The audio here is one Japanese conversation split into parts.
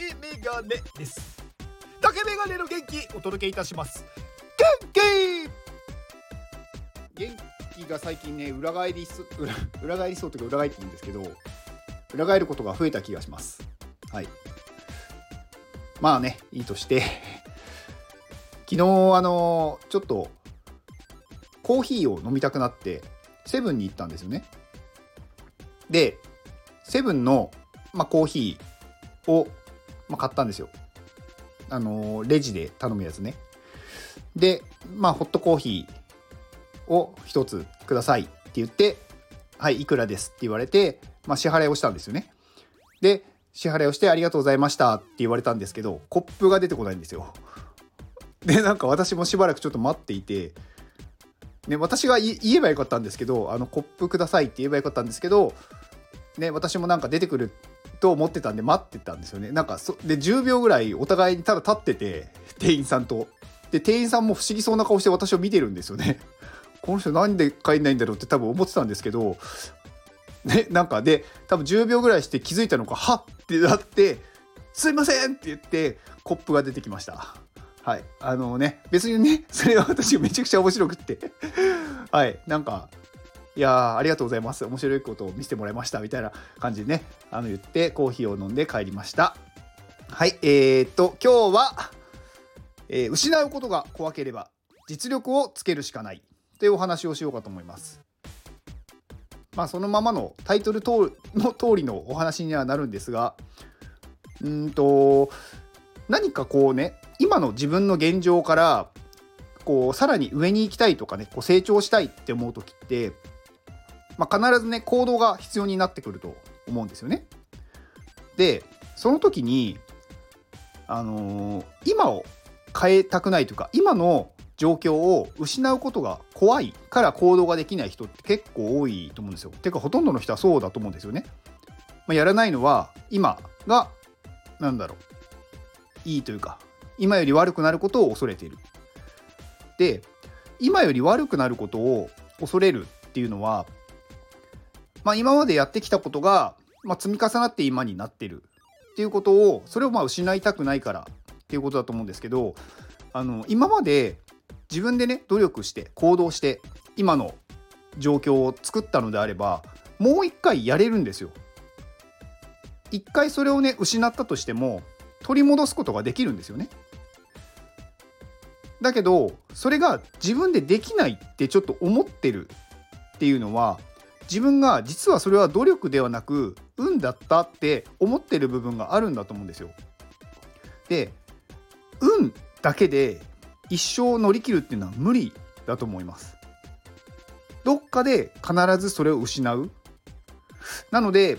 竹メガネです。竹メガネの元気お届けいたします。元気。元気が最近ね裏返り裏裏返りそうというか裏返ってるんですけど裏返ることが増えた気がします。はい。まあねいいとして。昨日あのちょっとコーヒーを飲みたくなってセブンに行ったんですよね。でセブンの、まあ、コーヒーを、まあ、買ったんですよ。あのレジで頼むやつね。でまあホットコーヒーを1つくださいって言ってはいいくらですって言われて、まあ、支払いをしたんですよね。で支払いをしてありがとうございましたって言われたんですけどコップが出てこないんですよ。でなんか私もしばらくちょっと待っていてね、私が言えばよかったんですけど、あの、コップくださいって言えばよかったんですけど、ね、私もなんか出てくると思ってたんで待ってたんですよね。なんかそ、で、10秒ぐらいお互いにただ立ってて、店員さんと。で、店員さんも不思議そうな顔して私を見てるんですよね。この人なんで帰んないんだろうって多分思ってたんですけど、ね、なんかで、多分10秒ぐらいして気づいたのか、はっってなって、すいませんって言って、コップが出てきました。はい。あのね、別にね、それは私めちゃくちゃ面白くって はい。なんか、いやありがとうございます。面白いことを見せてもらいました。みたいな感じでね、あの言ってコーヒーを飲んで帰りました。はい。えー、っと、今日は、えー、失うことが怖ければ実力をつけるしかないというお話をしようかと思います。まあ、そのままのタイトルの通りのお話にはなるんですが、うんと、何かこうね、今の自分の現状からこうさらに上に行きたいとかねこう成長したいって思う時って、まあ、必ずね行動が必要になってくると思うんですよね。でその時にあのー、今を変えたくないというか今の状況を失うことが怖いから行動ができない人って結構多いと思うんですよ。てかほとんどの人はそうだと思うんですよね。まあ、やらないのは今が何だろういいというか今より悪くなることを恐れている。で今より悪くなることを恐れるっていうのは、まあ、今までやってきたことが、まあ、積み重なって今になってるっていうことをそれをまあ失いたくないからっていうことだと思うんですけどあの今まで自分でね努力して行動して今の状況を作ったのであればもう一回やれるんですよ。一回それをね失ったとしても取り戻すことができるんですよね。だけどそれが自分でできないってちょっと思ってるっていうのは自分が実はそれは努力ではなく運だったって思ってる部分があるんだと思うんですよ。で運だけで一生乗り切るっていうのは無理だと思います。どっかで必ずそれを失う。なので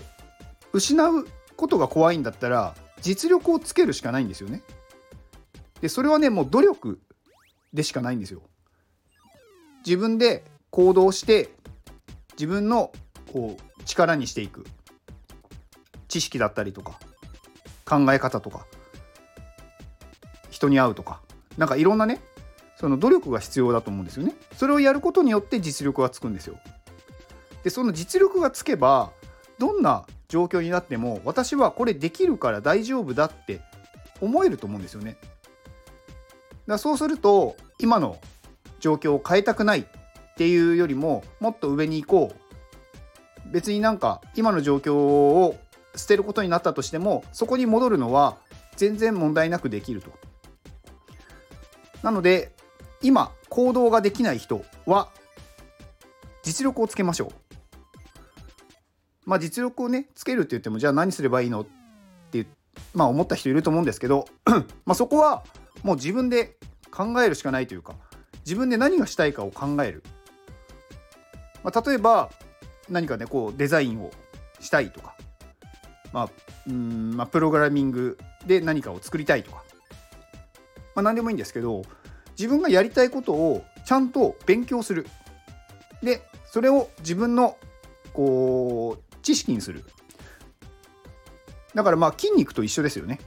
失うことが怖いんだったら実力をつけるしかないんですよね。でそれはねもう努力でしかないんですよ。自分で行動して自分のこう力にしていく知識だったりとか考え方とか人に会うとかなんかいろんなねその努力が必要だと思うんですよね。それをやることによって実力がつくんですよ。でその実力がつけばどんな状況になっても私はこれできるから大丈夫だって思えると思うんですよね。だそうすると今の状況を変えたくないっていうよりももっと上に行こう別になんか今の状況を捨てることになったとしてもそこに戻るのは全然問題なくできると。なので今行動ができない人は実力をつけましょう。まあ実力をねつけるって言ってもじゃあ何すればいいのってまあ思った人いると思うんですけど まあそこはもう自分で考えるしかないというか自分で何がしたいかを考える、まあ、例えば何かねこうデザインをしたいとかまあうんまあプログラミングで何かを作りたいとか、まあ、何でもいいんですけど自分がやりたいことをちゃんと勉強する。でそれを自分のこう知識にする。だからまあ筋肉と一緒ですよね。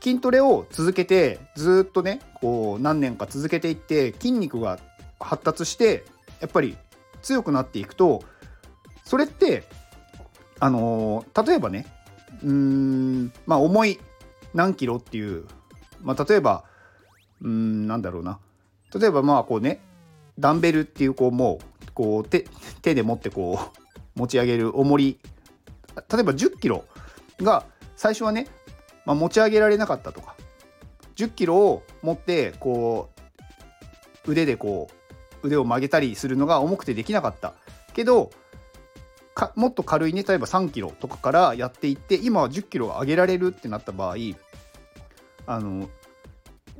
筋トレを続けてずっとねこう何年か続けていって筋肉が発達してやっぱり強くなっていくとそれってあのー、例えばねうんまあ重い何キロっていう、まあ、例えばうんなんだろうな。例えばまあこうねダンベルっていうこうもうこう手手で持ってこう 持ち上げる重り。例えば1 0キロが最初はね、まあ、持ち上げられなかったとか。1 0キロを持ってこう腕でこう腕を曲げたりするのが重くてできなかったけどもっと軽いね例えば3キロとかからやっていって今は1 0キロ上げられるってなった場合あの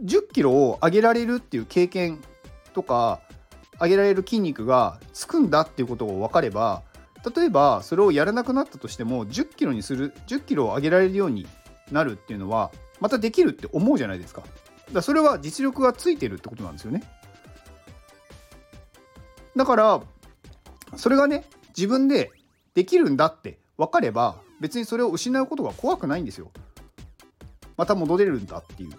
10キロを上げられるっていう経験とか上げられる筋肉がつくんだっていうことを分かれば例えばそれをやらなくなったとしても10キロにする10キロを上げられるようになるっていうのはまたできるって思うじゃないですか。だからそれは実力がついてるってことなんですよね。だからそれがね自分でできるんだって分かれば別にそれを失うことが怖くないんですよ。また戻れるんだっていう。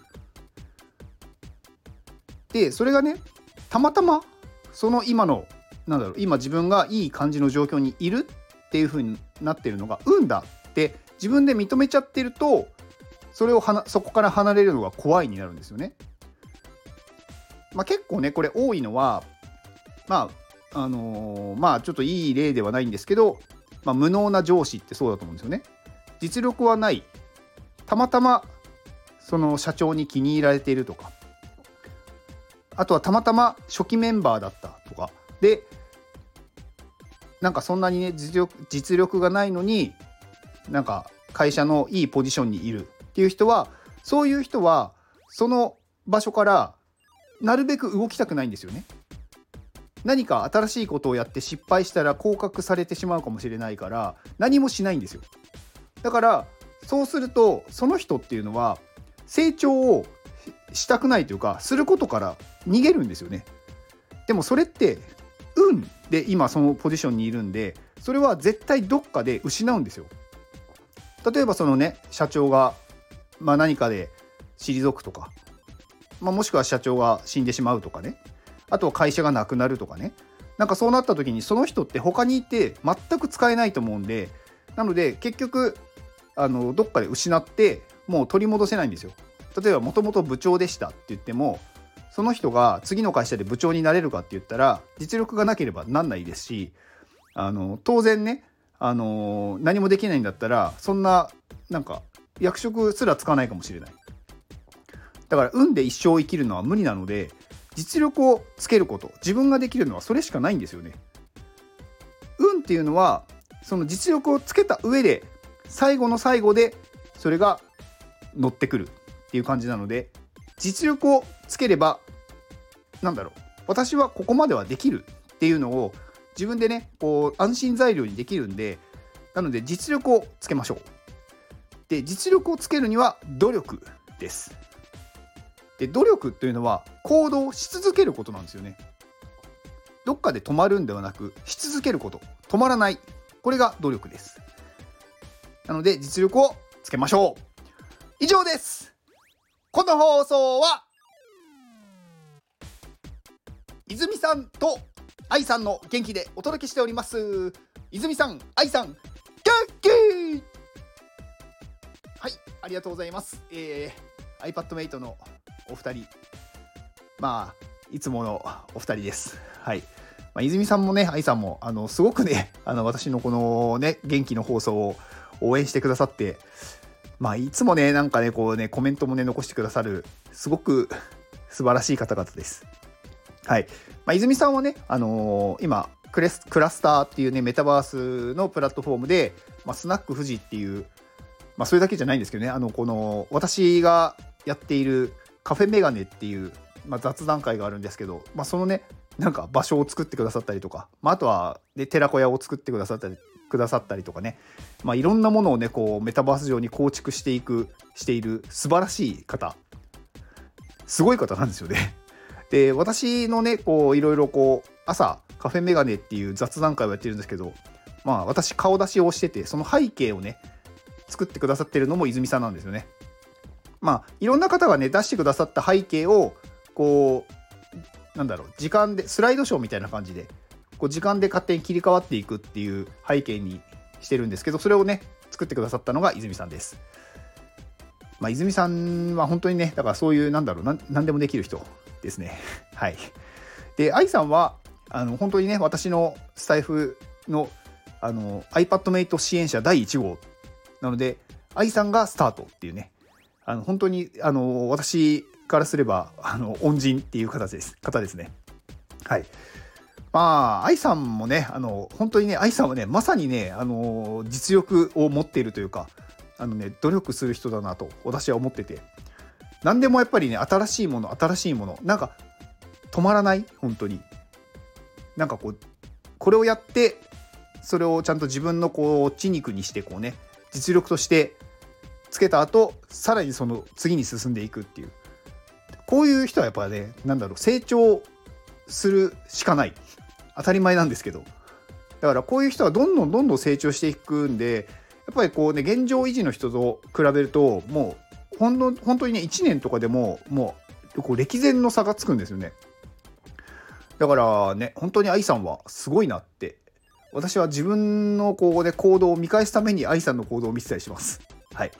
でそれがねたまたまその今のなんだろう今自分がいい感じの状況にいるっていう風になってるのが運だって自分で認めちゃってるとそれをはなそこから離れるのが怖いになるんですよね。まあ、結構ねこれ多いのはまああのー、まあちょっといい例ではないんですけど、まあ、無能な上司ってそうだと思うんですよね。実力はない。たまたまその社長に気に入られているとか。あとはたまたま初期メンバーだった。とか。でなんかそんなにね実力実力がないのになんか会社のいいポジションにいる。っていう人はそういう人はその場所からなるべく動きたくないんですよね。何か新しいことをやって失敗したら降格されてしまうかもしれないから何もしないんですよ。だからそうするとその人っていうのは成長をしたくないというかすることから逃げるんですよね。でもそれって運で今そのポジションにいるんでそれは絶対どっかで失うんですよ。例えばそのね社長が、まあ、何かで退くとか、まあ、もしくは社長が死んでしまうとかねあとは会社がなくなるとかねなんかそうなった時にその人って他にいて全く使えないと思うんでなので結局あのどっかで失ってもう取り戻せないんですよ。例えばもともと部長でしたって言ってもその人が次の会社で部長になれるかって言ったら実力がなければなんないですしあの当然ねあの何もできないんだったらそんななんか役職すらつかないかもしれないだから運で一生生きるのは無理なので実力をつけること自分ができるのはそれしかないんですよね。運っていうのはその実力をつけた上で最後の最後でそれが乗ってくるっていう感じなので実力をつければなんだろう私はここまではできるっていうのを自分でねこう安心材料にできるんでなので実力をつけましょう。で実力をつけるには努力です。で努力というのは行動し続けることなんですよね。どっかで止まるんではなくし続けること。止まらない。これが努力です。なので実力をつけましょう。以上です。この放送は泉さんと愛さんの元気でお届けしております。泉さん愛さん元気！はいありがとうございます。えー、iPadMate のお二人まあいつものお二人ですはいまあ、泉さんもね、愛さんも、あの、すごくね、あの、私のこのね、元気の放送を応援してくださって、まあ、いつもね、なんかね、こうね、コメントもね、残してくださる、すごく 素晴らしい方々です。はい。まあ、泉さんはね、あのー、今クレス、クラスターっていうね、メタバースのプラットフォームで、まあ、スナック富士っていう、まあ、それだけじゃないんですけどね、あの、この、私がやっているカフェメガネっていう、まあ、雑談会があるんですけど、まあ、そのね、なんか場所を作ってくださったりとか、まあ、あとは、ね、寺子屋を作ってくださったりくださったりとかね、まあ、いろんなものをねこうメタバース上に構築していくしている素晴らしい方すごい方なんですよね。で私のねこういろいろこう朝カフェメガネっていう雑談会をやってるんですけどまあ私顔出しをしててその背景をね作ってくださってるのも泉さんなんですよね。まあいろんな方がね出してくださった背景をこうなんだろう時間でスライドショーみたいな感じでこう時間で勝手に切り替わっていくっていう背景にしてるんですけどそれをね作ってくださったのが泉さんです。まあ、泉さんは本当にねだからそういうなんだろう何でもできる人ですね はいで愛さんはあの本当にね私のスタイフのあの iPadMate 支援者第1号なので愛さんがスタートっていうねあの本当にあの私からすればあの恩人っていう形です。方ですね。はい。まあ愛さんもねあの本当にね愛さんはねまさにねあの実力を持っているというかあのね努力する人だなと私は思ってて。何でもやっぱりね新しいもの新しいものなんか止まらない？本当に。なんかこうこれをやってそれをちゃんと自分のこう血肉にしてこうね実力としてつけた後さらにその次に進んでいくっていう。こういう人はやっぱねなんだろう成長するしかない。当たり前なんですけど。だからこういう人はどんどんどんどん成長していくんでやっぱりこうね現状維持の人と比べるともうほんの本当にね1年とかでももうこう歴然の差がつくんですよね。だからね本当に愛さんはすごいなって。私は自分のこう、ね、行動を見返すために愛さんの行動を見てたりします。はい。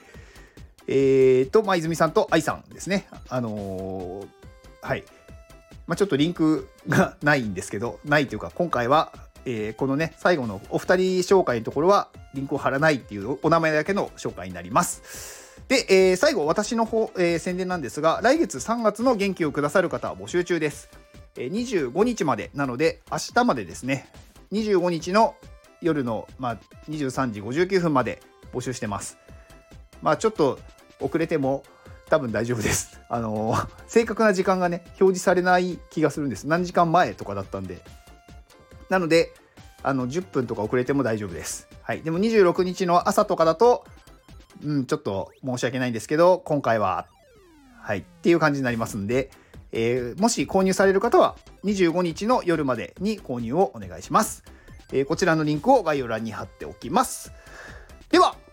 えーと、まあ、泉さんと愛さんですねあのー、はいまあ、ちょっとリンクがないんですけどないというか今回はえー、このね最後のお二人紹介のところはリンクを貼らないっていうお名前だけの紹介になります。で、えー、最後私の方、えー、宣伝なんですが来月3月の元気をくださる方は募集中です。えー、25日までなので明日までですね25日の夜の、まあ、23時59分まで募集してます。まあちょっと遅れても多分大丈夫です。あのー、正確な時間がね表示されない気がするんです。何時間前とかだったんでなので、あの、10分とか遅れても大丈夫です。はい。でも26日の朝とかだと、うん、ちょっと申し訳ないんですけど、今回は、はい、っていう感じになりますんで、えー、もし購入される方は25日の夜までに購入をお願いします。えー、こちらのリンクを概要欄に貼っておきます。では、